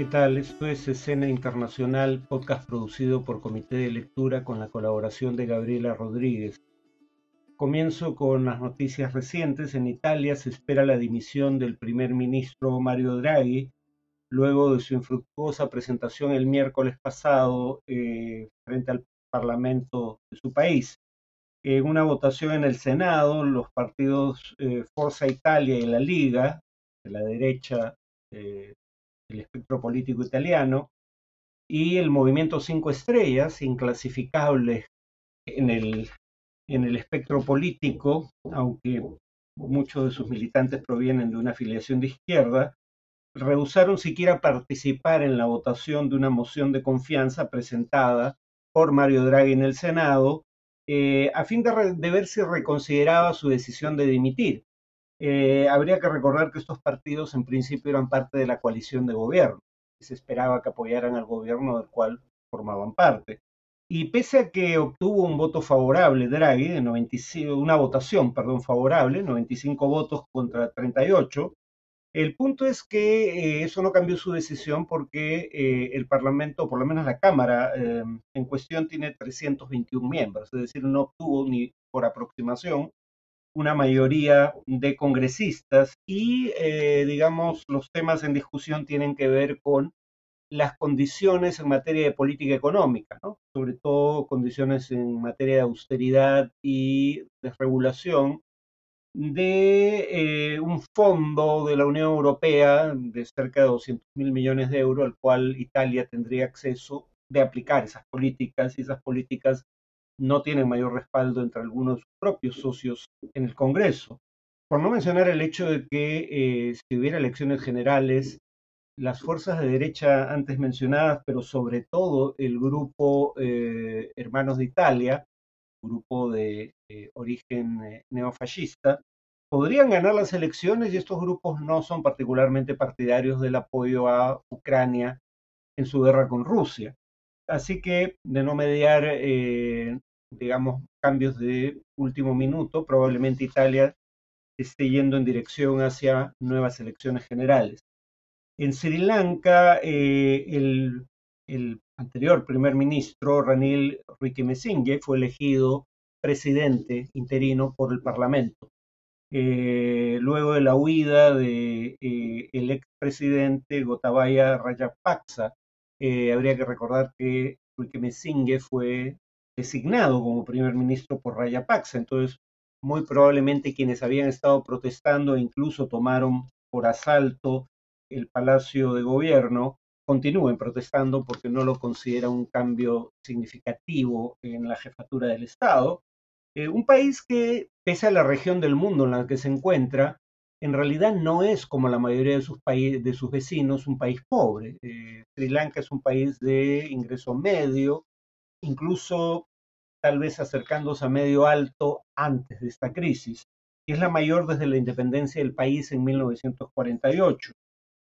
¿Qué tal? Esto es Escena Internacional, podcast producido por Comité de Lectura con la colaboración de Gabriela Rodríguez. Comienzo con las noticias recientes. En Italia se espera la dimisión del primer ministro Mario Draghi luego de su infructuosa presentación el miércoles pasado eh, frente al Parlamento de su país. En una votación en el Senado, los partidos eh, Forza Italia y la Liga, de la derecha eh, del espectro político italiano, y el movimiento Cinco Estrellas, inclasificable en el, en el espectro político, aunque muchos de sus militantes provienen de una afiliación de izquierda, rehusaron siquiera participar en la votación de una moción de confianza presentada por Mario Draghi en el Senado, eh, a fin de, ver si reconsideraba su decisión de dimitir. Eh, habría que recordar que estos partidos en principio eran parte de la coalición de gobierno y se esperaba que apoyaran al gobierno del cual formaban parte. Y pese a que obtuvo un voto favorable Draghi, de 95, una votación perdón, favorable, 95 votos contra 38, el punto es que eh, eso no cambió su decisión porque eh, el Parlamento, por lo menos la Cámara en cuestión, tiene 321 miembros, es decir, no obtuvo ni por aproximación una mayoría de congresistas y, digamos, los temas en discusión tienen que ver con las condiciones en materia de política económica, ¿no? sobre todo condiciones en materia de austeridad y desregulación de eh, un fondo de la Unión Europea de cerca de 200 mil millones de euros, al cual Italia tendría acceso de aplicar esas políticas y esas políticas no tienen mayor respaldo entre algunos de sus propios socios en el Congreso. Por no mencionar el hecho de que eh, si hubiera elecciones generales, las fuerzas de derecha antes mencionadas, pero sobre todo el grupo eh, Hermanos de Italia, grupo de eh, origen neofascista, podrían ganar las elecciones y estos grupos no son particularmente partidarios del apoyo a Ucrania en su guerra con Rusia. Así que de no mediar, digamos, cambios de último minuto, probablemente Italia esté yendo en dirección hacia nuevas elecciones generales. En Sri Lanka, el, el anterior primer ministro, Ranil Wickremesinghe, fue elegido presidente interino por el Parlamento. Eh, luego de la huida del de, eh, expresidente Gotabaya Rajapaksa, eh, habría que recordar que Wickremesinghe fue designado como primer ministro por Rajapaksa, entonces muy probablemente quienes habían estado protestando e incluso tomaron por asalto el palacio de gobierno continúen protestando porque no lo considera un cambio significativo en la jefatura del Estado. Eh, un país que, pese a la región del mundo en la que se encuentra, en realidad no es como la mayoría de sus, de sus vecinos un país pobre. Eh, Sri Lanka es un país de ingreso medio, incluso tal vez acercándose a medio alto antes de esta crisis, y es la mayor desde la independencia del país en 1948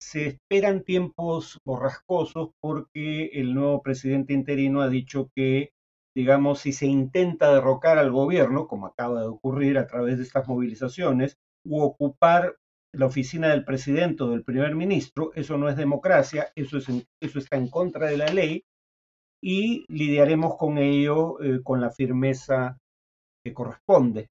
se esperan tiempos borrascosos porque el nuevo presidente interino ha dicho que, digamos, si se intenta derrocar al gobierno, como acaba de ocurrir a través de estas movilizaciones, u ocupar la oficina del presidente o del primer ministro, eso no es democracia, eso, es eso está en contra de la ley y lidiaremos con ello eh, con la firmeza que corresponde.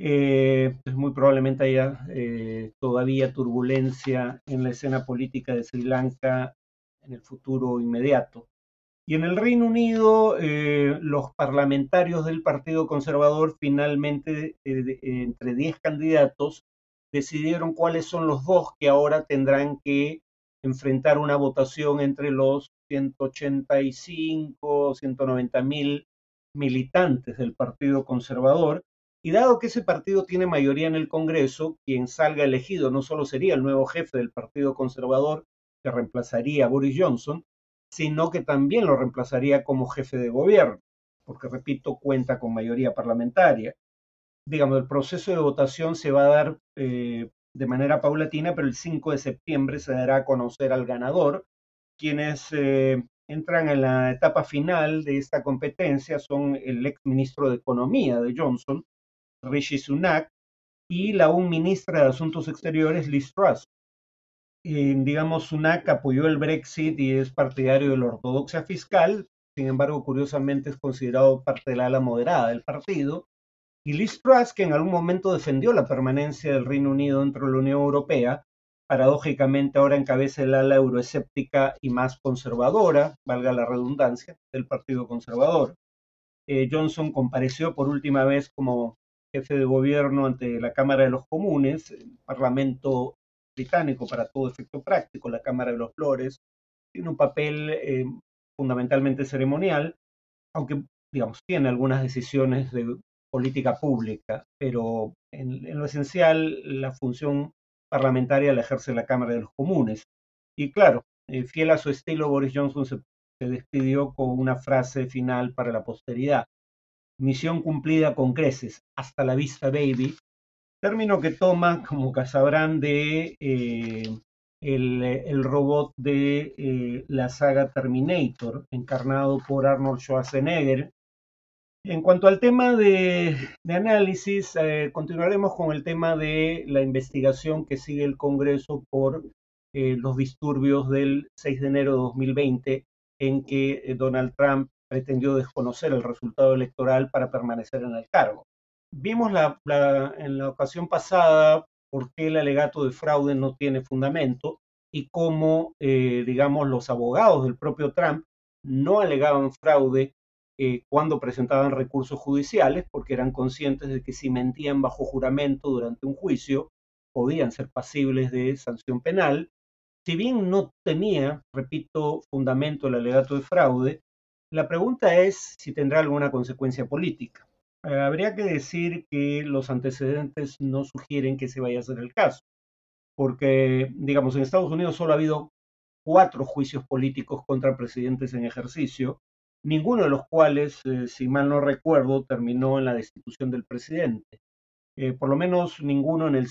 Eh, muy probablemente haya eh, todavía turbulencia en la escena política de Sri Lanka en el futuro inmediato. Y en el Reino Unido, eh, los parlamentarios del Partido Conservador finalmente, entre 10 candidatos, decidieron cuáles son los dos que ahora tendrán que enfrentar una votación entre los 185 o 190 mil militantes del Partido Conservador y dado que ese partido tiene mayoría en el Congreso, quien salga elegido no solo sería el nuevo jefe del Partido Conservador que reemplazaría a Boris Johnson, sino que también lo reemplazaría como jefe de gobierno, porque, repito, cuenta con mayoría parlamentaria. Digamos, el proceso de votación se va a dar eh, de manera paulatina, pero el 5 de septiembre se dará a conocer al ganador. Quienes eh, entran en la etapa final de esta competencia son el ex ministro de Economía de Johnson, Rishi Sunak, y la un ministra de Asuntos Exteriores, Liz Truss. digamos, Sunak apoyó el Brexit y es partidario de la ortodoxia fiscal, sin embargo, curiosamente es considerado parte del ala moderada del partido. Y Liz Truss, que en algún momento defendió la permanencia del Reino Unido dentro de la Unión Europea, paradójicamente ahora encabeza el ala euroescéptica y más conservadora, valga la redundancia, del Partido Conservador. Eh, Johnson compareció por última vez como jefe de gobierno ante la Cámara de los Comunes, el Parlamento británico para todo efecto práctico, la Cámara de los Flores, tiene un papel eh, fundamentalmente ceremonial, aunque, digamos, tiene algunas decisiones de política pública, pero en, lo esencial la función parlamentaria la ejerce la Cámara de los Comunes. Y claro, eh, fiel a su estilo, Boris Johnson se, despidió con una frase final para la posteridad. Misión cumplida con creces. Hasta la vista, baby. Término que toma, como sabrán, de eh, el, robot de eh, la saga Terminator, encarnado por Arnold Schwarzenegger. En cuanto al tema de, análisis, eh, continuaremos con el tema de la investigación que sigue el Congreso por eh, los disturbios del 6 de enero de 2020, en que Donald Trump pretendió desconocer el resultado electoral para permanecer en el cargo. Vimos en la ocasión pasada por qué el alegato de fraude no tiene fundamento y cómo, eh, digamos, los abogados del propio Trump no alegaban fraude eh, cuando presentaban recursos judiciales porque eran conscientes de que si mentían bajo juramento durante un juicio podían ser pasibles de sanción penal. Si bien no tenía, repito, fundamento el alegato de fraude, la pregunta es si tendrá alguna consecuencia política. Eh, habría que decir que los antecedentes no sugieren que se vaya a hacer el caso, porque, digamos, en Estados Unidos solo ha habido cuatro juicios políticos contra presidentes en ejercicio, ninguno de los cuales, eh, si mal no recuerdo, terminó en la destitución del presidente. Eh, por lo menos ninguno en, los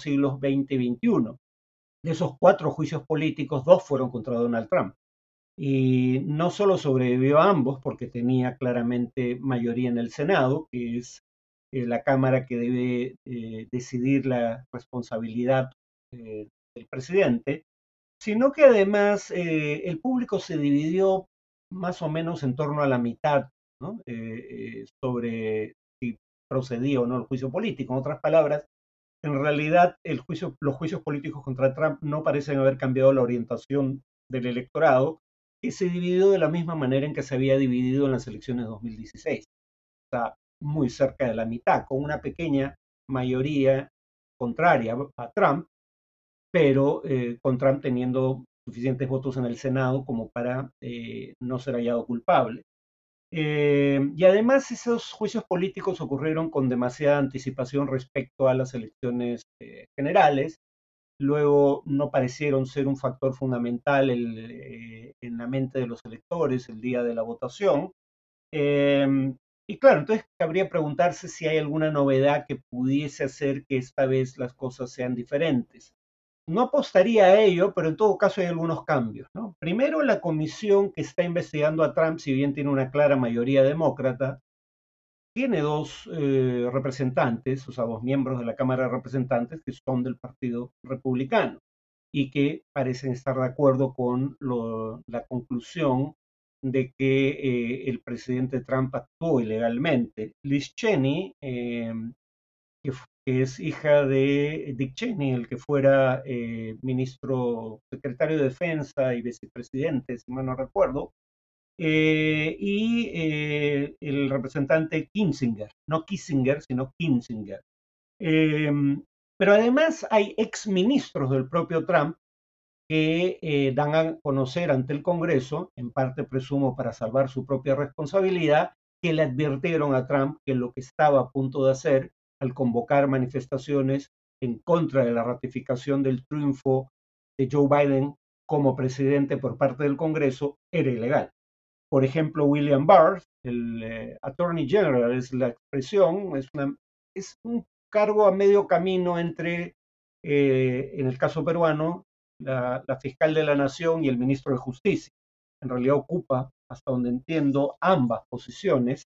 siglos XX y XXI. De esos cuatro juicios políticos, dos fueron contra Donald Trump y no solo sobrevivió a ambos porque tenía claramente mayoría en el Senado, que es eh, la Cámara que debe eh, decidir la responsabilidad del presidente, sino que además el público se dividió más o menos en torno a la mitad sobre si procedía o no el juicio político. En otras palabras, en realidad los juicios políticos contra Trump no parecen haber cambiado la orientación del electorado, que se dividió de la misma manera en que se había dividido en las elecciones de 2016. Está muy cerca de la mitad, con una pequeña mayoría contraria a Trump, pero eh, con Trump teniendo suficientes votos en el Senado como para eh, no ser hallado culpable. Eh, y además esos juicios políticos ocurrieron con demasiada anticipación respecto a las elecciones generales luego no parecieron ser un factor fundamental eh, en la mente de los electores el día de la votación. Y claro, entonces cabría preguntarse si hay alguna novedad que pudiese hacer que esta vez las cosas sean diferentes. No apostaría a ello, pero en todo caso hay algunos cambios. Primero, la comisión que está investigando a Trump, si bien tiene una clara mayoría demócrata, tiene dos eh, representantes, o sea, dos miembros de la Cámara de Representantes que son del Partido Republicano y que parecen estar de acuerdo con la conclusión de que eh, el presidente Trump actuó ilegalmente. Liz Cheney, eh, que, es hija de Dick Cheney, el que fuera ministro, secretario de Defensa y vicepresidente, si mal no recuerdo, eh, y eh, el representante Kinzinger, no Kissinger, sino Kinzinger. Em, pero además hay exministros del propio Trump que eh, dan a conocer ante el Congreso, en parte presumo para salvar su propia responsabilidad, que le advirtieron a Trump que lo que estaba a punto de hacer al convocar manifestaciones en contra de la ratificación del triunfo de Joe Biden como presidente por parte del Congreso era ilegal. Por ejemplo, William Barr, el eh, Attorney General, es la expresión, es, un cargo a medio camino entre, eh, en el caso peruano, la, fiscal de la Nación y el ministro de Justicia. En realidad ocupa, hasta donde entiendo, ambas posiciones.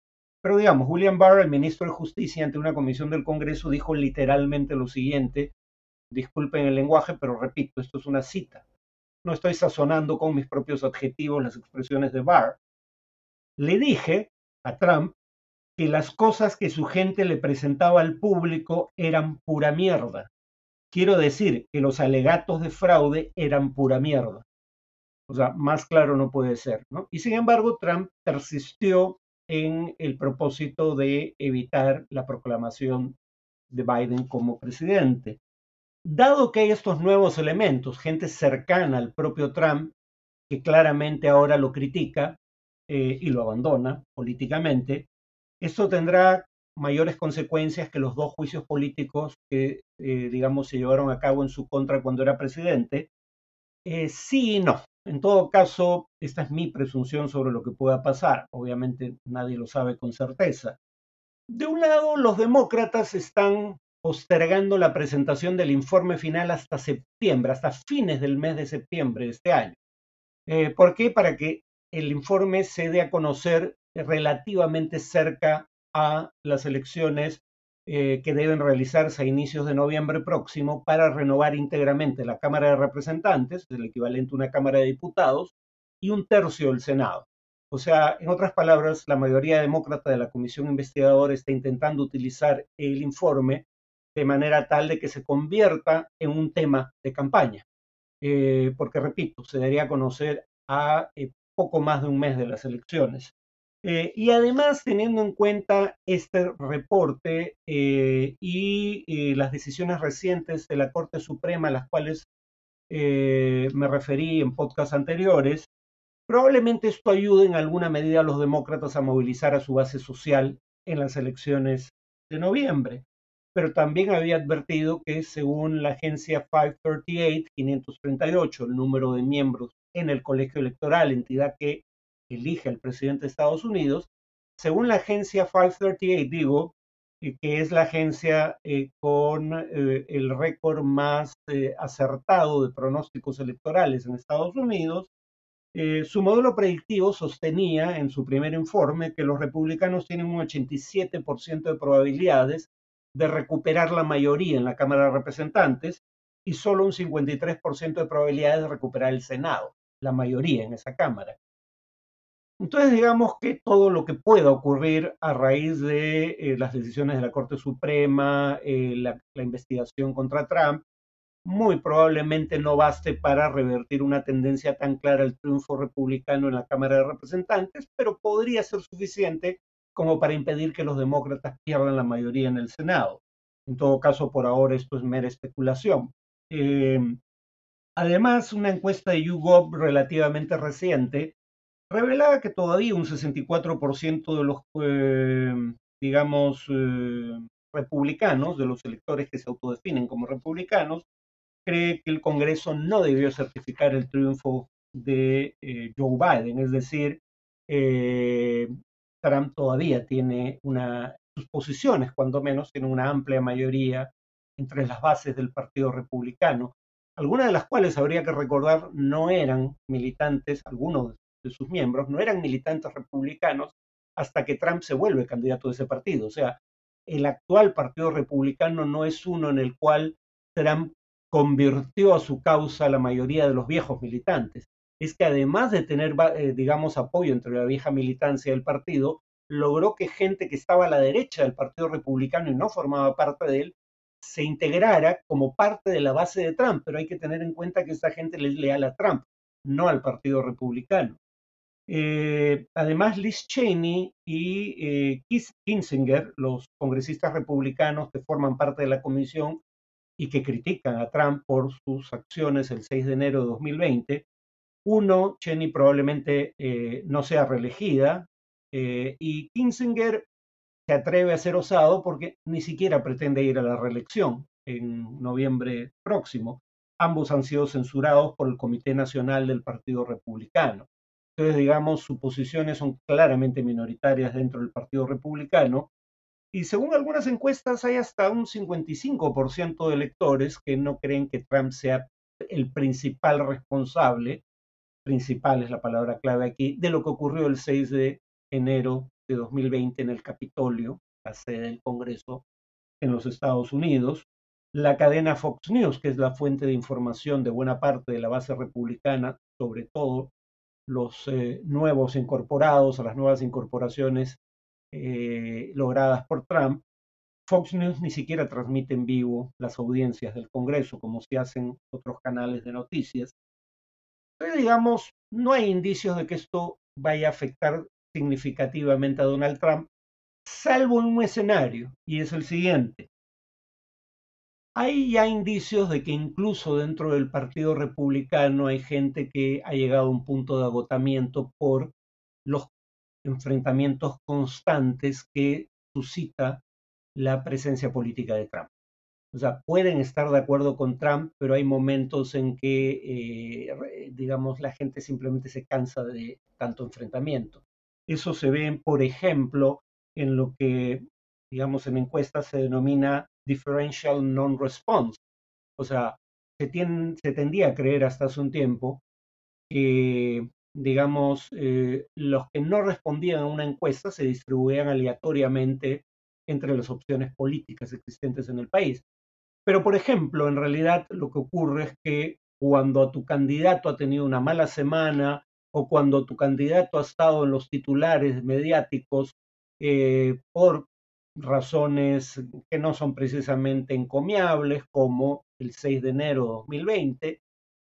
Pero digamos, William Barr, el ministro de Justicia, ante una comisión del Congreso, dijo literalmente lo siguiente, disculpen el lenguaje, pero repito, esto es una cita. No estoy sazonando con mis propios adjetivos las expresiones de Barr. Le dije a Trump que las cosas que su gente le presentaba al público eran pura mierda. Quiero decir que los alegatos de fraude eran pura mierda. O sea, más claro no puede ser, ¿no? Y sin embargo, Trump persistió en el propósito de evitar la proclamación de Biden como presidente. Dado que hay estos nuevos elementos, gente cercana al propio Trump, que claramente ahora lo critica eh, y lo abandona políticamente, esto tendrá mayores consecuencias que los dos juicios políticos que, eh, digamos, se llevaron a cabo en su contra cuando era presidente. Eh, sí y no. En todo caso, esta es mi presunción sobre lo que pueda pasar. Obviamente nadie lo sabe con certeza. De un lado, los demócratas están postergando la presentación del informe final hasta septiembre, hasta fines del mes de septiembre de este año. Eh, ¿Por qué? Para que el informe se dé a conocer relativamente cerca a las elecciones eh, que deben realizarse a inicios de noviembre próximo para renovar íntegramente la Cámara de Representantes, el equivalente a una Cámara de Diputados, y un tercio del Senado. O sea, en otras palabras, la mayoría demócrata de la Comisión Investigadora está intentando utilizar el informe de manera tal de que se convierta en un tema de campaña. Eh, porque, repito, se daría a conocer a eh, poco más de un mes de las elecciones. Eh, y además, teniendo en cuenta este reporte y las decisiones recientes de la Corte Suprema, a las cuales me referí en podcasts anteriores, Probablemente esto ayude en alguna medida a los demócratas a movilizar a su base social en las elecciones de noviembre. Pero también había advertido que según la agencia 538, 538, el número de miembros en el colegio electoral, entidad que elige al presidente de Estados Unidos, según la agencia 538, digo, eh, que es la agencia eh, con eh, el récord más acertado de pronósticos electorales en Estados Unidos, su modelo predictivo sostenía en su primer informe que los republicanos tienen un 87% de probabilidades de recuperar la mayoría en la Cámara de Representantes y solo un 53% de probabilidades de recuperar el Senado, la mayoría en esa Cámara. Entonces, digamos que todo lo que pueda ocurrir a raíz de eh, las decisiones de la Corte Suprema, eh, la, investigación contra Trump, muy probablemente no baste para revertir una tendencia tan clara al triunfo republicano en la Cámara de Representantes, pero podría ser suficiente como para impedir que los demócratas pierdan la mayoría en el Senado. En todo caso, por ahora esto es mera especulación. Eh, además, una encuesta de YouGov relativamente reciente revelaba que todavía un 64% de los, eh, digamos, eh, republicanos, de los electores que se autodefinen como republicanos, cree que el Congreso no debió certificar el triunfo de eh, Joe Biden, es decir, Trump todavía tiene una, sus posiciones, cuando menos, tiene una amplia mayoría entre las bases del Partido Republicano, algunas de las cuales habría que recordar no eran militantes, algunos de sus miembros no eran militantes republicanos hasta que Trump se vuelve candidato de ese partido. O sea, el actual Partido Republicano no es uno en el cual Trump convirtió a su causa la mayoría de los viejos militantes. Es que además de tener, eh, digamos, apoyo entre la vieja militancia del partido, logró que gente que estaba a la derecha del Partido Republicano y no formaba parte de él, se integrara como parte de la base de Trump. Pero hay que tener en cuenta que esta gente es leal a Trump, no al Partido Republicano. Eh, además, Liz Cheney y eh, Kinsinger, los congresistas republicanos que forman parte de la comisión, y que critican a Trump por sus acciones el 6 de enero de 2020. Uno, Cheney probablemente eh, no sea reelegida eh, y Kinzinger se atreve a ser osado porque ni siquiera pretende ir a la reelección en noviembre próximo. Ambos han sido censurados por el Comité Nacional del Partido Republicano. Entonces, digamos, sus posiciones son claramente minoritarias dentro del Partido Republicano y según algunas encuestas, hay hasta un 55% de electores que no creen que Trump sea el principal responsable, principal es la palabra clave aquí, de lo que ocurrió el 6 de enero de 2020 en el Capitolio, la sede del Congreso en los Estados Unidos. la cadena Fox News, que es la fuente de información de buena parte de la base republicana, sobre todo los eh, nuevos incorporados, a las nuevas incorporaciones eh, logradas por Trump, Fox News ni siquiera transmite en vivo las audiencias del Congreso, como se hacen otros canales de noticias. Entonces, digamos, no hay indicios de que esto vaya a afectar significativamente a Donald Trump, salvo en un escenario, y es el siguiente. Hay ya indicios de que incluso dentro del Partido Republicano hay gente que ha llegado a un punto de agotamiento por los enfrentamientos constantes que suscita la presencia política de Trump. O sea, pueden estar de acuerdo con Trump, pero hay momentos en que, eh, digamos, la gente simplemente se cansa de tanto enfrentamiento. Eso se ve, por ejemplo, en lo que, digamos, en encuestas se denomina differential non-response. O sea, se, se tendía a creer hasta hace un tiempo que, digamos, eh, los que no respondían a una encuesta se distribuían aleatoriamente entre las opciones políticas existentes en el país. Pero, por ejemplo, en realidad lo que ocurre es que cuando tu candidato ha tenido una mala semana o cuando tu candidato ha estado en los titulares mediáticos eh, por razones que no son precisamente encomiables, como el 6 de enero de 2020,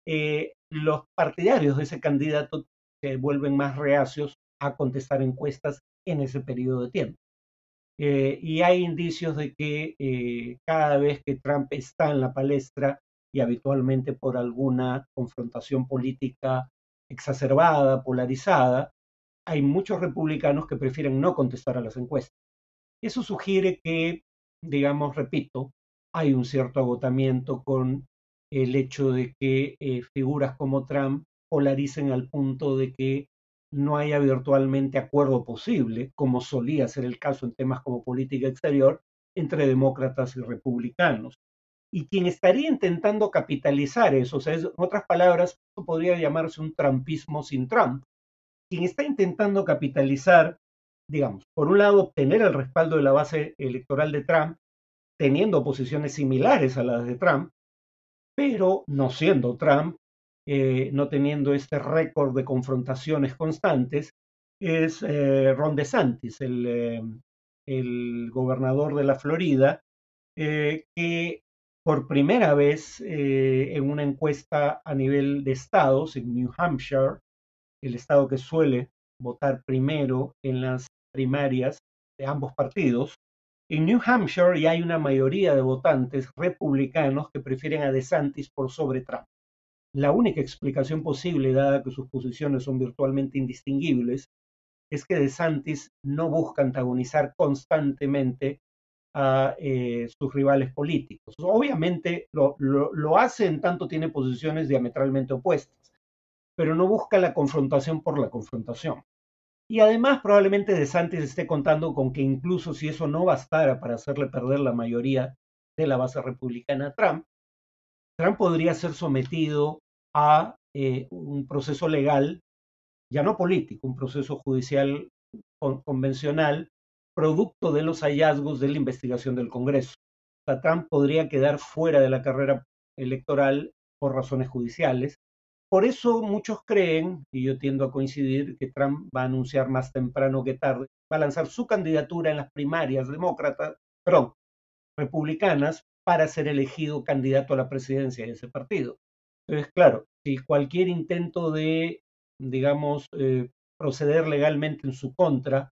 eh, los partidarios de ese candidato se vuelven más reacios a contestar encuestas en ese periodo de tiempo. Eh, y hay indicios de que eh, cada vez que Trump está en la palestra y habitualmente por alguna confrontación política exacerbada, polarizada, hay muchos republicanos que prefieren no contestar a las encuestas. Eso sugiere que, digamos, repito, hay un cierto agotamiento con el hecho de que eh, figuras como Trump polaricen al punto de que no haya virtualmente acuerdo posible, como solía ser el caso en temas como política exterior, entre demócratas y republicanos. Y quien estaría intentando capitalizar eso, o sea, en otras palabras, podría llamarse un trumpismo sin Trump, quien está intentando capitalizar, digamos, por un lado, obtener el respaldo de la base electoral de Trump, teniendo posiciones similares a las de Trump, pero no siendo Trump, eh, no teniendo este récord de confrontaciones constantes, es eh, Ron DeSantis, el, eh, el, gobernador de la Florida, que por primera vez en una encuesta a nivel de estados, en New Hampshire, el estado que suele votar primero en las primarias de ambos partidos, en New Hampshire ya hay una mayoría de votantes republicanos que prefieren a DeSantis por sobre Trump. La única explicación posible, dada que sus posiciones son virtualmente indistinguibles, es que DeSantis no busca antagonizar constantemente a eh, sus rivales políticos. Obviamente lo, lo, hace en tanto tiene posiciones diametralmente opuestas, pero no busca la confrontación por la confrontación. Y además probablemente DeSantis esté contando con que incluso si eso no bastara para hacerle perder la mayoría de la base republicana a Trump, Trump podría ser sometido a eh, un proceso legal, ya no político, un proceso judicial convencional, producto de los hallazgos de la investigación del Congreso. Trump podría quedar fuera de la carrera electoral por razones judiciales. Por eso muchos creen, y yo tiendo a coincidir, que Trump va a anunciar más temprano que tarde, va a lanzar su candidatura en las primarias demócratas, perdón, republicanas, para ser elegido candidato a la presidencia de ese partido. Entonces, claro, si cualquier intento de, digamos, eh, proceder legalmente en su contra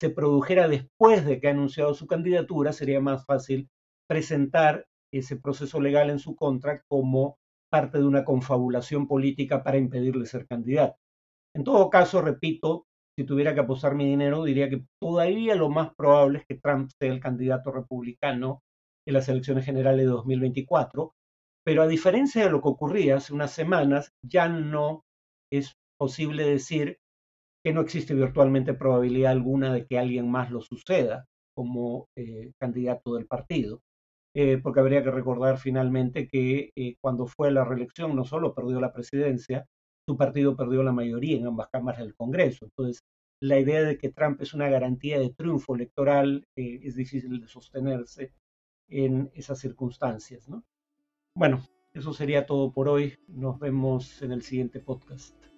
se produjera después de que ha anunciado su candidatura, sería más fácil presentar ese proceso legal en su contra como parte de una confabulación política para impedirle ser candidato. En todo caso, repito, si tuviera que apostar mi dinero, diría que todavía lo más probable es que Trump sea el candidato republicano en las elecciones generales de 2024, pero a diferencia de lo que ocurría hace unas semanas, ya no es posible decir que no existe virtualmente probabilidad alguna de que alguien más lo suceda como eh, candidato del partido. Eh, porque habría que recordar finalmente que eh, cuando fue a la reelección no solo perdió la presidencia, su partido perdió la mayoría en ambas cámaras del Congreso. Entonces, la idea de que Trump es una garantía de triunfo electoral es difícil de sostenerse en esas circunstancias. ¿no? Bueno, eso sería todo por hoy. Nos vemos en el siguiente podcast.